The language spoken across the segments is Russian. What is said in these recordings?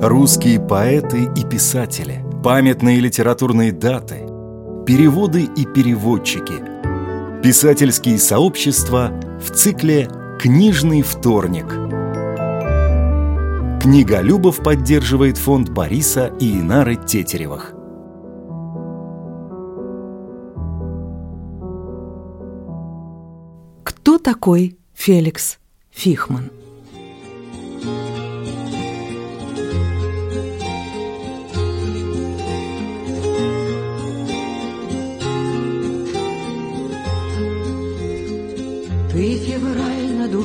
Русские поэты и писатели, памятные литературные даты, переводы и переводчики, писательские сообщества в цикле «Книжный вторник». Книга Любов поддерживает фонд Бориса и Инары Тетеревых. Кто такой Феликс Фихман?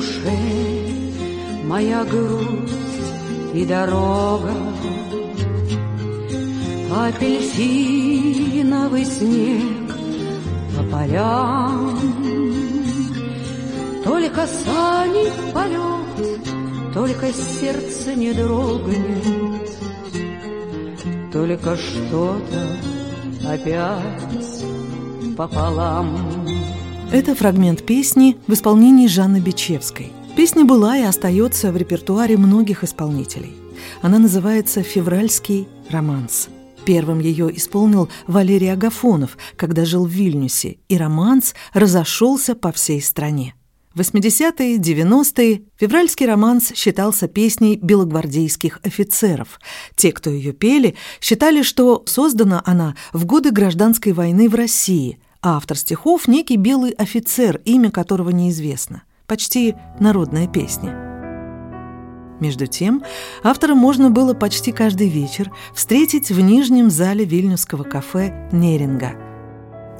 Душе, моя грусть и дорога, Апельсиновый снег по полям, Только сани полет, только сердце не дрогнет, Только что-то опять пополам. Это фрагмент песни в исполнении Жанны Бичевской. Песня была и остается в репертуаре многих исполнителей. Она называется «Февральский романс». Первым ее исполнил Валерий Агафонов, когда жил в Вильнюсе, и романс разошелся по всей стране. В 80-е, 90-е февральский романс считался песней белогвардейских офицеров. Те, кто ее пели, считали, что создана она в годы гражданской войны в России, автор стихов – некий белый офицер, имя которого неизвестно. Почти народная песня. Между тем, автора можно было почти каждый вечер встретить в нижнем зале вильнюсского кафе «Неринга».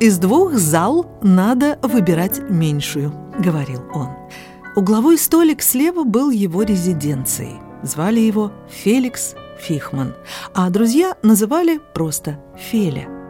«Из двух зал надо выбирать меньшую», — говорил он. Угловой столик слева был его резиденцией. Звали его Феликс Фихман, а друзья называли просто Феля.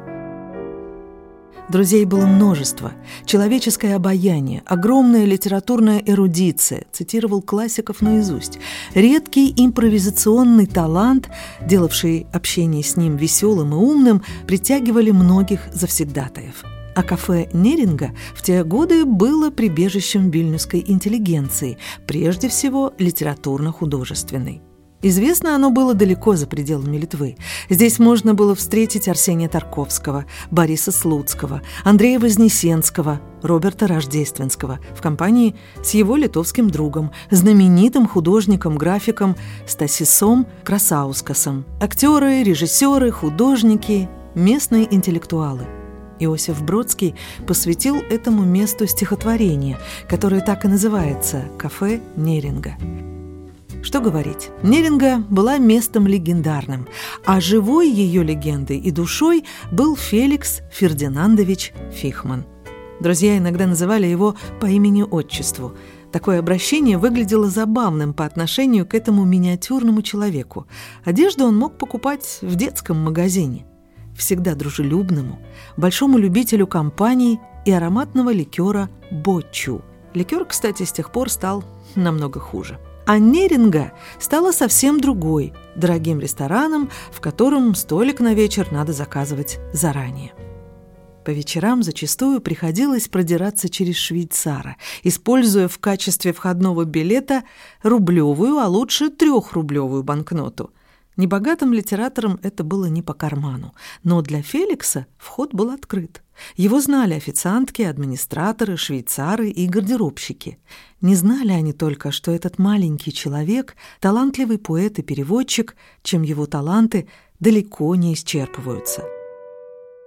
Друзей было множество. Человеческое обаяние, огромная литературная эрудиция, цитировал классиков наизусть, редкий импровизационный талант, делавший общение с ним веселым и умным, притягивали многих завсегдатаев. А кафе Неринга в те годы было прибежищем вильнюсской интеллигенции, прежде всего литературно-художественной. Известно оно было далеко за пределами Литвы. Здесь можно было встретить Арсения Тарковского, Бориса Слуцкого, Андрея Вознесенского, Роберта Рождественского в компании с его литовским другом, знаменитым художником-графиком Стасисом Красаускасом. Актеры, режиссеры, художники, местные интеллектуалы. Иосиф Бродский посвятил этому месту стихотворение, которое так и называется «Кафе Неринга». Что говорить, Неринга была местом легендарным, а живой ее легендой и душой был Феликс Фердинандович Фихман. Друзья иногда называли его по имени-отчеству. Такое обращение выглядело забавным по отношению к этому миниатюрному человеку. Одежду он мог покупать в детском магазине. Всегда дружелюбному, большому любителю компаний и ароматного ликера «Бочу». Ликер, кстати, с тех пор стал намного хуже. А Неринга стала совсем другой, дорогим рестораном, в котором столик на вечер надо заказывать заранее. По вечерам зачастую приходилось продираться через швейцара, используя в качестве входного билета рублевую, а лучше трехрублевую банкноту. Небогатым литераторам это было не по карману, но для Феликса вход был открыт. Его знали официантки, администраторы, швейцары и гардеробщики. Не знали они только, что этот маленький человек – талантливый поэт и переводчик, чем его таланты далеко не исчерпываются.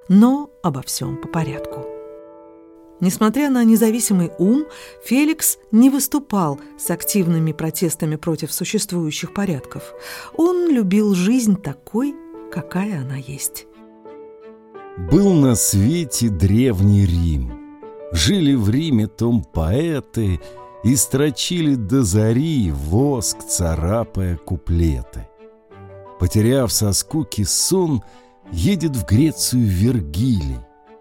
Но обо всем по порядку. Несмотря на независимый ум, Феликс не выступал с активными протестами против существующих порядков. Он любил жизнь такой, какая она есть. Был на свете древний Рим. Жили в Риме том поэты и строчили до зари воск, царапая куплеты. Потеряв со скуки сон, едет в Грецию Вергилий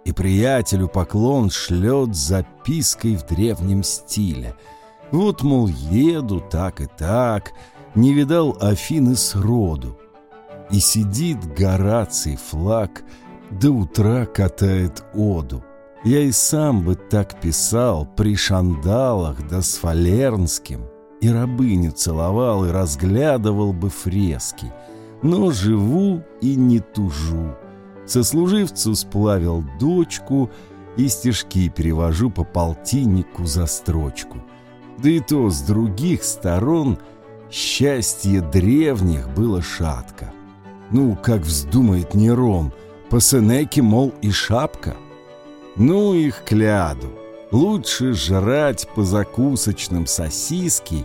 и приятелю поклон шлет запиской в древнем стиле. Вот, мол, еду так и так, не видал Афины сроду. И сидит Гораций флаг — до утра катает оду. Я и сам бы так писал при шандалах да с фалернским, и рабыню целовал и разглядывал бы фрески. но живу и не тужу. Сослуживцу сплавил дочку и стишки перевожу по полтиннику за строчку. Да и то с других сторон счастье древних было шатко. Ну, как вздумает Нерон, по Сенеке, мол, и шапка. Ну их кляду. Лучше жрать по закусочным сосиски,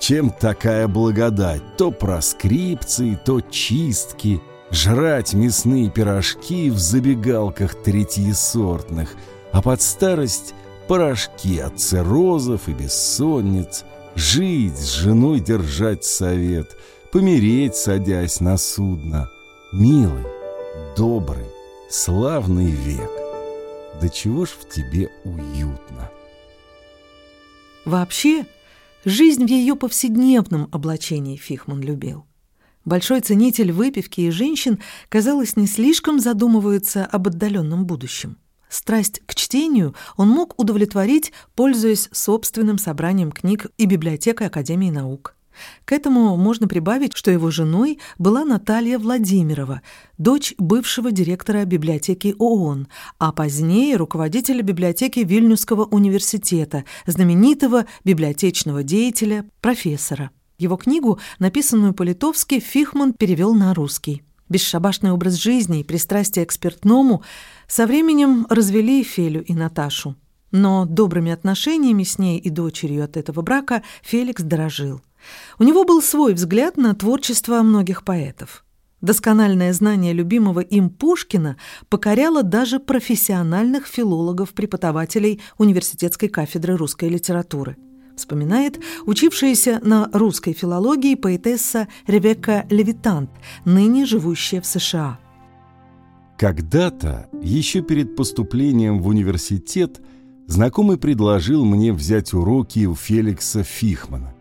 чем такая благодать. То проскрипции, то чистки. Жрать мясные пирожки в забегалках третьесортных, а под старость порошки от циррозов и бессонниц. Жить с женой держать совет, помереть, садясь на судно. Милый, добрый, славный век. Да чего ж в тебе уютно. Вообще, жизнь в ее повседневном облачении Фихман любил. Большой ценитель выпивки и женщин, казалось, не слишком задумывается об отдаленном будущем. Страсть к чтению он мог удовлетворить, пользуясь собственным собранием книг и библиотекой Академии наук. К этому можно прибавить, что его женой была Наталья Владимирова, дочь бывшего директора библиотеки ООН, а позднее руководителя библиотеки Вильнюсского университета, знаменитого библиотечного деятеля, профессора. Его книгу, написанную по-литовски, Фихман перевел на русский. Бесшабашный образ жизни и пристрастие к спиртному со временем развели Фелю и Наташу. Но добрыми отношениями с ней и дочерью от этого брака Феликс дорожил. У него был свой взгляд на творчество многих поэтов. Доскональное знание любимого им Пушкина покоряло даже профессиональных филологов-преподавателей университетской кафедры русской литературы. Вспоминает учившаяся на русской филологии поэтесса Ревекка Левитант, ныне живущая в США. Когда-то, еще перед поступлением в университет, знакомый предложил мне взять уроки у Феликса Фихмана.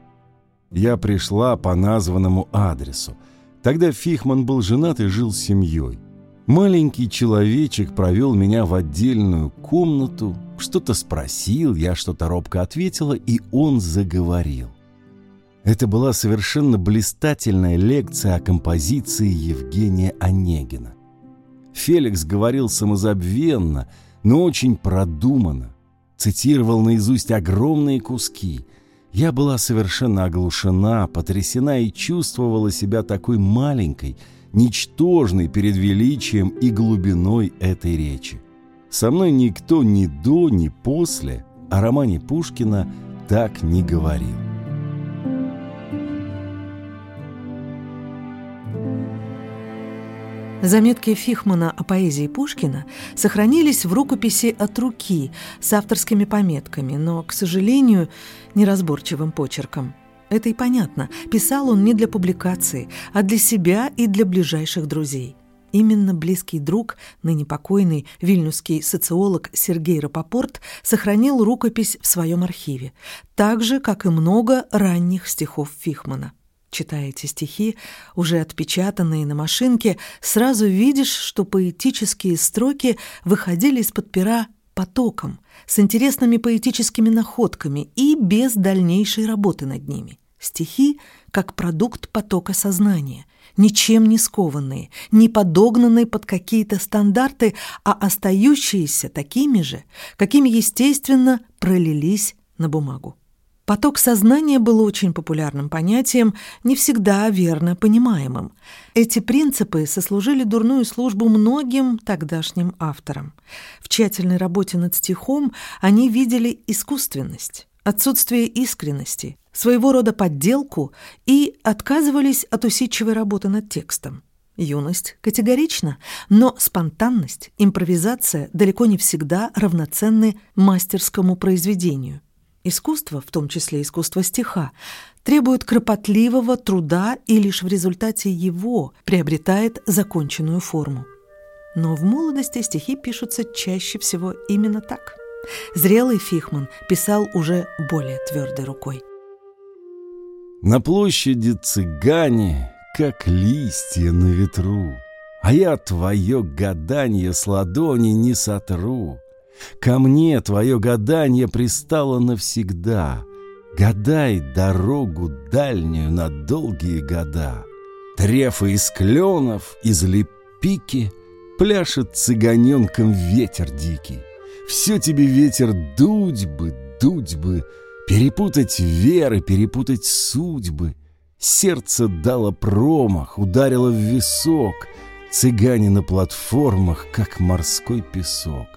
Я пришла по названному адресу. Тогда Фихман был женат и жил с семьей. Маленький человечек провел меня в отдельную комнату, что-то спросил, я что-то робко ответила, и он заговорил. Это была совершенно блистательная лекция о композиции Евгения Онегина. Феликс говорил самозабвенно, но очень продуманно. Цитировал наизусть огромные куски – я была совершенно оглушена, потрясена и чувствовала себя такой маленькой, ничтожной перед величием и глубиной этой речи. Со мной никто ни до, ни после о романе Пушкина так не говорил. Заметки Фихмана о поэзии Пушкина сохранились в рукописи от руки с авторскими пометками, но, к сожалению, неразборчивым почерком. Это и понятно. Писал он не для публикации, а для себя и для ближайших друзей. Именно близкий друг, ныне покойный вильнюсский социолог Сергей Рапопорт, сохранил рукопись в своем архиве, так же, как и много ранних стихов Фихмана. Читая эти стихи, уже отпечатанные на машинке, сразу видишь, что поэтические строки выходили из-под пера потоком, с интересными поэтическими находками и без дальнейшей работы над ними. Стихи как продукт потока сознания, ничем не скованные, не подогнанные под какие-то стандарты, а остающиеся такими же, какими, естественно, пролились на бумагу. Поток сознания был очень популярным понятием, не всегда верно понимаемым. Эти принципы сослужили дурную службу многим тогдашним авторам. В тщательной работе над стихом они видели искусственность, отсутствие искренности, своего рода подделку и отказывались от усидчивой работы над текстом. Юность категорична, но спонтанность, импровизация далеко не всегда равноценны мастерскому произведению. Искусство, в том числе искусство стиха, требует кропотливого труда и лишь в результате его приобретает законченную форму. Но в молодости стихи пишутся чаще всего именно так. Зрелый Фихман писал уже более твердой рукой. На площади цыгане, как листья на ветру, А я твое гаданье с ладони не сотру. Ко мне твое гадание пристало навсегда. Гадай дорогу дальнюю на долгие года. Да Рефы из кленов, из лепики Пляшет цыганенком ветер дикий. Все тебе ветер дуть бы, дуть бы, Перепутать веры, перепутать судьбы. Сердце дало промах, ударило в висок. Цыгане на платформах, как морской песок.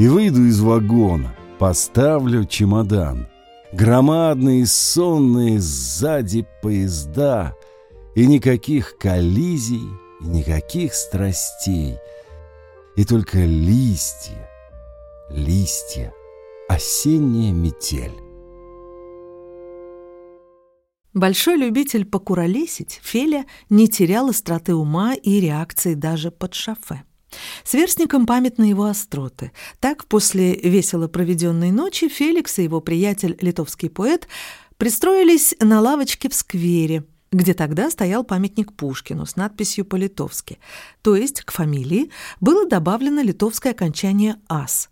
И выйду из вагона, поставлю чемодан. Громадные сонные сзади поезда — и никаких коллизий, и никаких страстей. И только листья, листья, осенняя метель. Большой любитель покуролесить, Феля не терял остроты ума и реакции даже под шофе. Сверстникам памятны его остроты. Так, после весело проведенной ночи Феликс и его приятель, литовский поэт, пристроились на лавочке в сквере – где тогда стоял памятник Пушкину с надписью по-литовски, то есть к фамилии было добавлено литовское окончание «ас».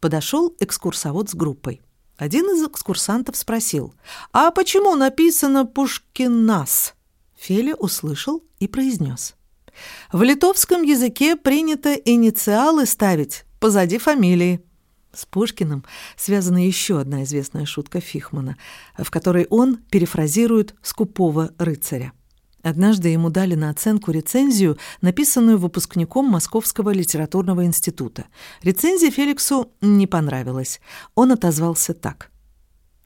Подошел экскурсовод с группой. Один из экскурсантов спросил, «А почему написано «Пушкинас»?» Феля услышал и произнес. «В литовском языке принято инициалы ставить позади фамилии». С Пушкиным связана еще одна известная шутка Фихмана, в которой он перефразирует «скупого рыцаря». Однажды ему дали на оценку рецензию, написанную выпускником Московского литературного института. Рецензия Феликсу не понравилась. Он отозвался так.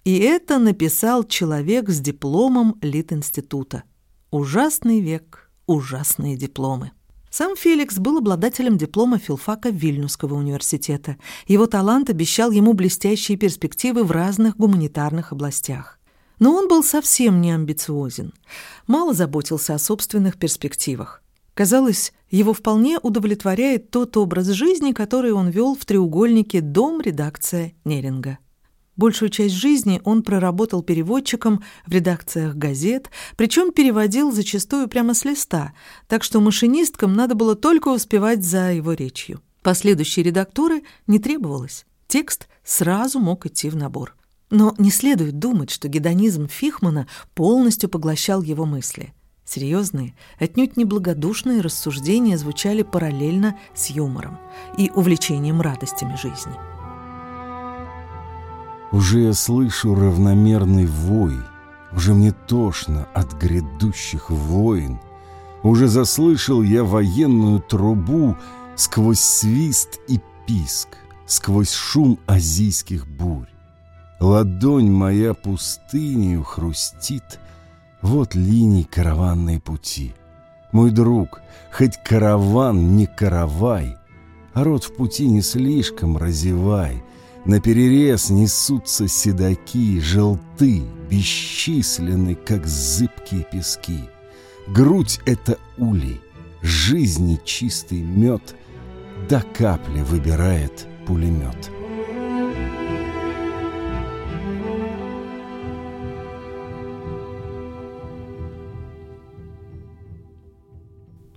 «И это написал человек с дипломом Литинститута. Ужасный век, ужасные дипломы». Сам Феликс был обладателем диплома филфака Вильнюсского университета. Его талант обещал ему блестящие перспективы в разных гуманитарных областях. Но он был совсем не амбициозен, мало заботился о собственных перспективах. Казалось, его вполне удовлетворяет тот образ жизни, который он вел в треугольнике «Дом-редакция Неринга». Большую часть жизни он проработал переводчиком в редакциях газет, причем переводил зачастую прямо с листа, так что машинисткам надо было только успевать за его речью. Последующие редакторы не требовалось. Текст сразу мог идти в набор. Но не следует думать, что гедонизм Фихмана полностью поглощал его мысли. Серьезные, отнюдь неблагодушные рассуждения звучали параллельно с юмором и увлечением радостями жизни. Уже я слышу равномерный вой, Уже мне тошно от грядущих войн. Уже заслышал я военную трубу Сквозь свист и писк, Сквозь шум азийских бурь. Ладонь моя пустынью хрустит, Вот линий караванные пути. Мой друг, хоть караван не каравай, А рот в пути не слишком разевай — на перерез несутся седаки, желты, бесчисленны, как зыбкие пески. Грудь — это улей, жизни чистый мед, до капли выбирает пулемет.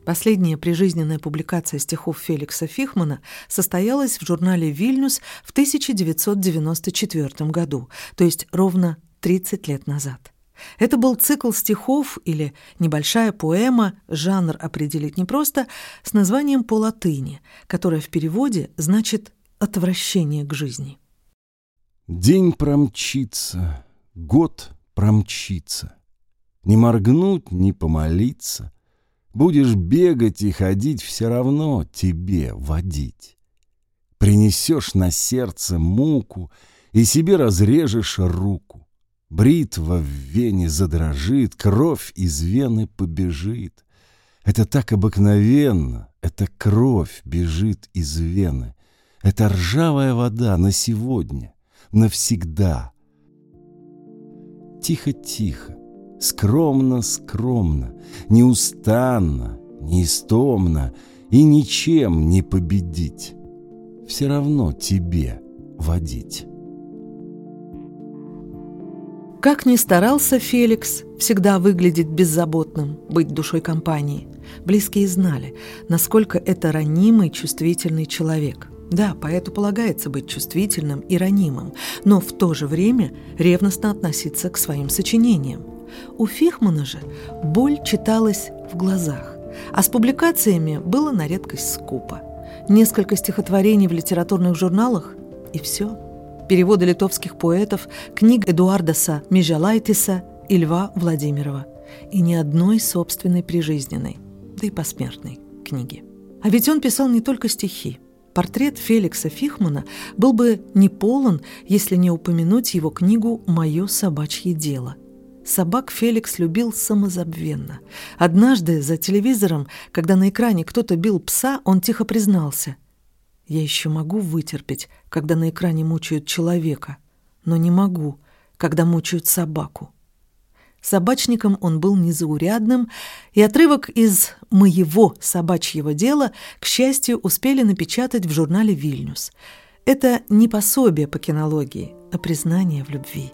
Последняя прижизненная публикация стихов Феликса Фихмана состоялась в журнале «Вильнюс» в 1994 году, то есть ровно 30 лет назад. Это был цикл стихов или небольшая поэма, жанр определить непросто, с названием по латыни, которое в переводе значит «отвращение к жизни». День промчится, год промчится, Не моргнуть, не помолиться — Будешь бегать и ходить, все равно тебе водить. Принесешь на сердце муку и себе разрежешь руку. Бритва в вене задрожит, кровь из вены побежит. Это так обыкновенно, это кровь бежит из вены. Это ржавая вода на сегодня, навсегда. Тихо-тихо, скромно-скромно, неустанно, неистомно и ничем не победить. Все равно тебе водить. Как ни старался Феликс всегда выглядеть беззаботным, быть душой компании, близкие знали, насколько это ранимый, чувствительный человек. Да, поэту полагается быть чувствительным и ранимым, но в то же время ревностно относиться к своим сочинениям. У Фихмана же боль читалась в глазах, а с публикациями было на редкость скупо. Несколько стихотворений в литературных журналах – и все. Переводы литовских поэтов, книг Эдуардаса Межалайтиса и Льва Владимирова. И ни одной собственной прижизненной, да и посмертной книги. А ведь он писал не только стихи. Портрет Феликса Фихмана был бы не полон, если не упомянуть его книгу «Мое собачье дело». Собак Феликс любил самозабвенно. Однажды за телевизором, когда на экране кто-то бил пса, он тихо признался. «Я еще могу вытерпеть, когда на экране мучают человека, но не могу, когда мучают собаку». Собачником он был незаурядным, и отрывок из «Моего собачьего дела», к счастью, успели напечатать в журнале «Вильнюс». Это не пособие по кинологии, а признание в любви.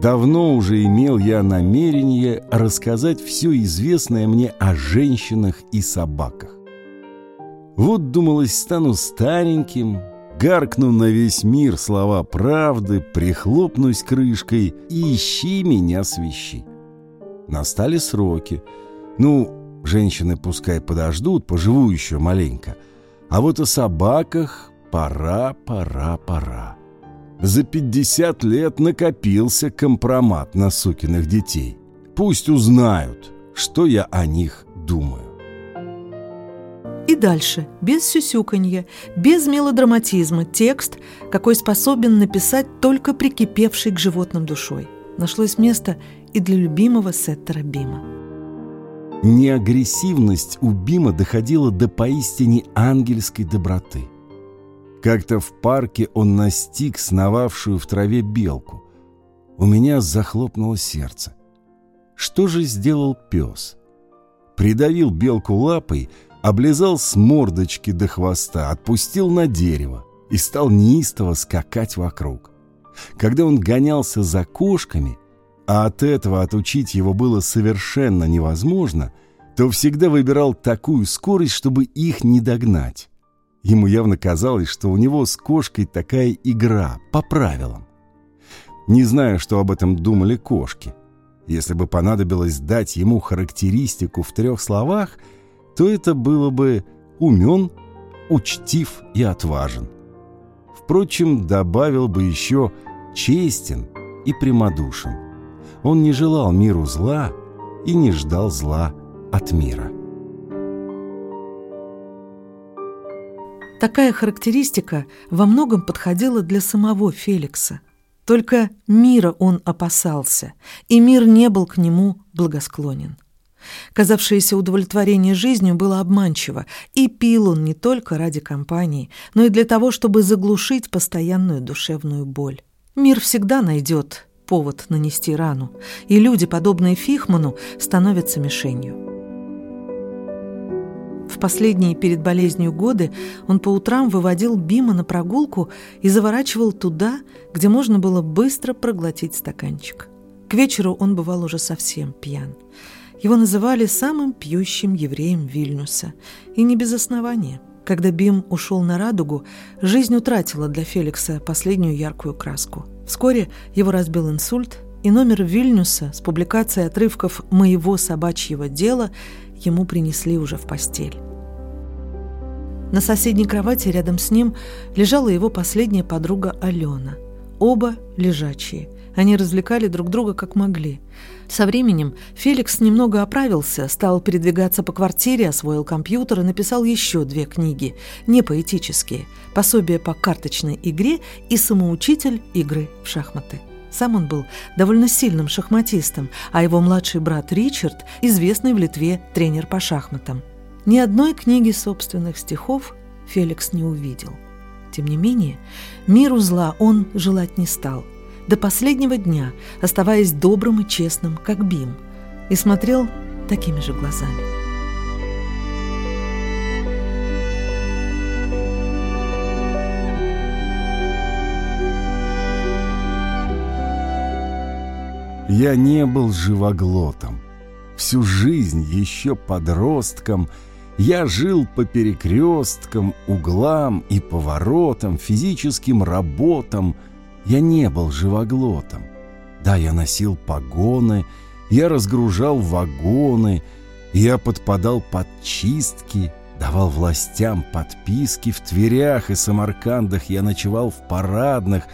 Давно уже имел я намерение рассказать все известное мне о женщинах и собаках. Вот, думалось, стану стареньким, гаркну на весь мир слова правды, прихлопнусь крышкой и ищи меня свищи. Настали сроки. Ну, женщины пускай подождут, поживу еще маленько. А вот о собаках пора, пора, пора. За пятьдесят лет накопился компромат на сукиных детей. Пусть узнают, что я о них думаю. И дальше, без сюсюканья, без мелодраматизма, текст, какой способен написать только прикипевший к животным душой. Нашлось место и для любимого сеттера Бима. Неагрессивность у Бима доходила до поистине ангельской доброты. Как-то в парке он настиг сновавшую в траве белку. У меня захлопнуло сердце. Что же сделал пес? Придавил белку лапой – облизал с мордочки до хвоста, отпустил на дерево и стал неистово скакать вокруг. Когда он гонялся за кошками, а от этого отучить его было совершенно невозможно, то всегда выбирал такую скорость, чтобы их не догнать. Ему явно казалось, что у него с кошкой такая игра, по правилам. Не знаю, что об этом думали кошки. Если бы понадобилось дать ему характеристику в трех словах – то это было бы умен, учтив и отважен. Впрочем, добавил бы еще честен и прямодушен. Он не желал миру зла и не ждал зла от мира. Такая характеристика во многом подходила для самого Феликса. Только мира он опасался, и мир не был к нему благосклонен. Казавшееся удовлетворение жизнью было обманчиво, и пил он не только ради компании, но и для того, чтобы заглушить постоянную душевную боль. Мир всегда найдет повод нанести рану, и люди, подобные Фихману, становятся мишенью. В последние перед болезнью годы он по утрам выводил Бима на прогулку и заворачивал туда, где можно было быстро проглотить стаканчик. К вечеру он бывал уже совсем пьян. Его называли самым пьющим евреем Вильнюса. И не без основания. Когда Бим ушел на радугу, жизнь утратила для Феликса последнюю яркую краску. Вскоре его разбил инсульт, и номер Вильнюса с публикацией отрывков «Моего собачьего дела» ему принесли уже в постель. На соседней кровати рядом с ним лежала его последняя подруга Алена. Оба лежачие. Они развлекали друг друга как могли – со временем Феликс немного оправился, стал передвигаться по квартире, освоил компьютер и написал еще две книги, не поэтические, «Пособие по карточной игре» и «Самоучитель игры в шахматы». Сам он был довольно сильным шахматистом, а его младший брат Ричард – известный в Литве тренер по шахматам. Ни одной книги собственных стихов Феликс не увидел. Тем не менее, миру зла он желать не стал – до последнего дня, оставаясь добрым и честным, как Бим, и смотрел такими же глазами. Я не был живоглотом. Всю жизнь, еще подростком, я жил по перекресткам, углам и поворотам, физическим работам – я не был живоглотом. Да, я носил погоны, Я разгружал вагоны, я подпадал под чистки, давал властям подписки в Тверях и Самаркандах, я ночевал в парадных.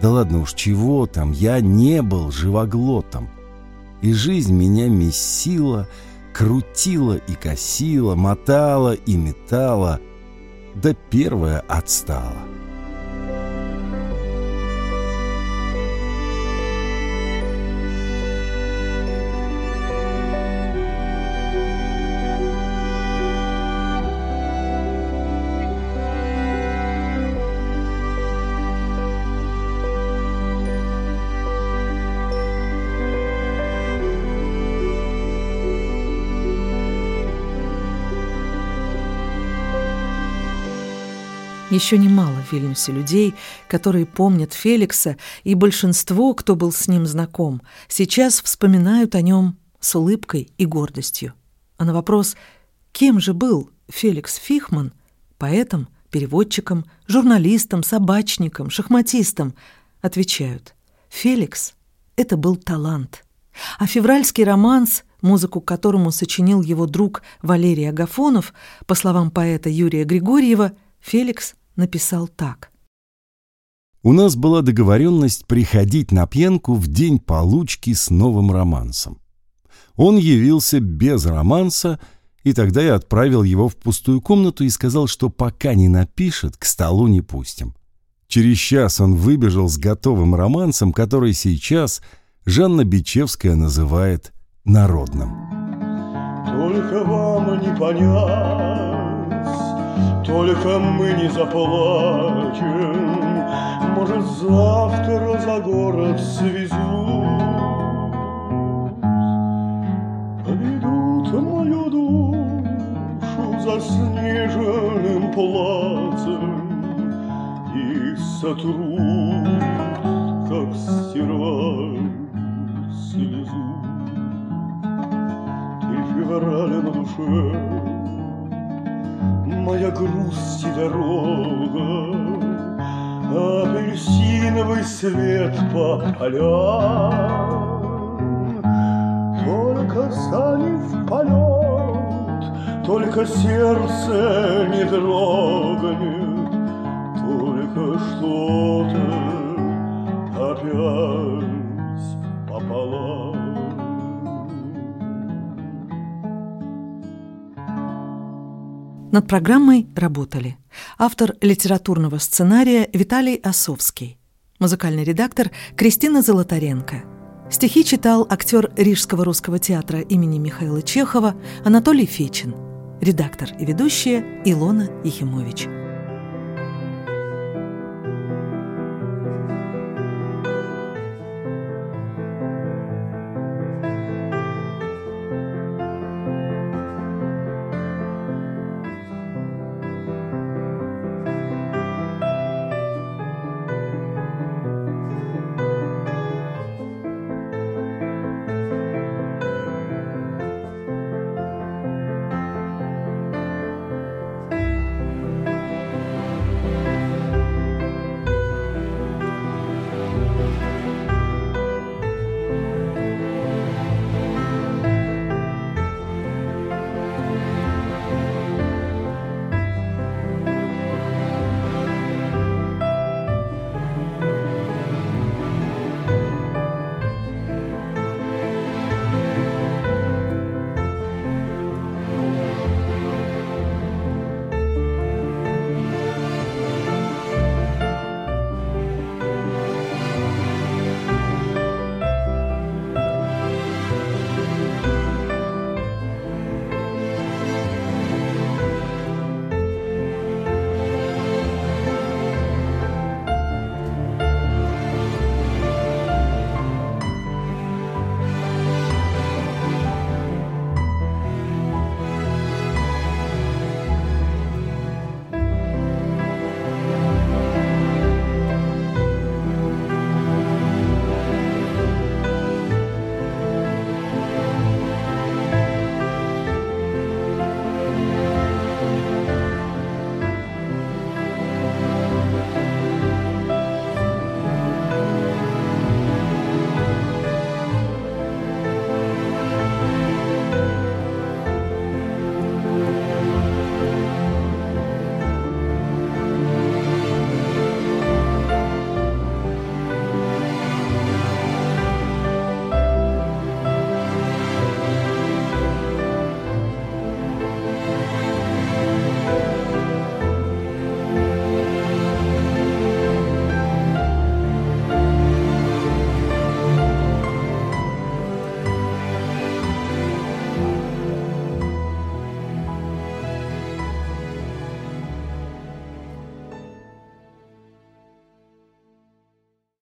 Да ладно уж, чего там, я не был живоглотом. И жизнь меня месила, крутила и косила, мотала и метала, да первая отстала. Еще немало в Вильнюсе людей, которые помнят Феликса, и большинство, кто был с ним знаком, сейчас вспоминают о нем с улыбкой и гордостью. А на вопрос «Кем же был Феликс Фихман?» поэтом, переводчиком, журналистом, собачником, шахматистом, отвечают «Феликс — это был талант». А февральский романс, музыку к которому сочинил его друг Валерий Агафонов, по словам поэта Юрия Григорьева, Феликс написал так. У нас была договоренность приходить на пьянку в день получки с новым романсом. Он явился без романса, и тогда я отправил его в пустую комнату и сказал, что пока не напишет, к столу не пустим. Через час он выбежал с готовым романсом, который сейчас Жанна Бичевская называет народным. Только вам не понять только мы не заплачем, Может, завтра за город свезут. Поведут мою душу заснеженным плацем И сотрут, как стирают слезу. Ты февраль на душе моя грусть и дорога, Апельсиновый свет по полям. Только сани в полет, только сердце не дрогнет, Только что-то опять пополам. Над программой работали автор литературного сценария Виталий Осовский, музыкальный редактор Кристина Золотаренко. Стихи читал актер Рижского русского театра имени Михаила Чехова Анатолий Фечин, редактор и ведущая Илона Ехимович.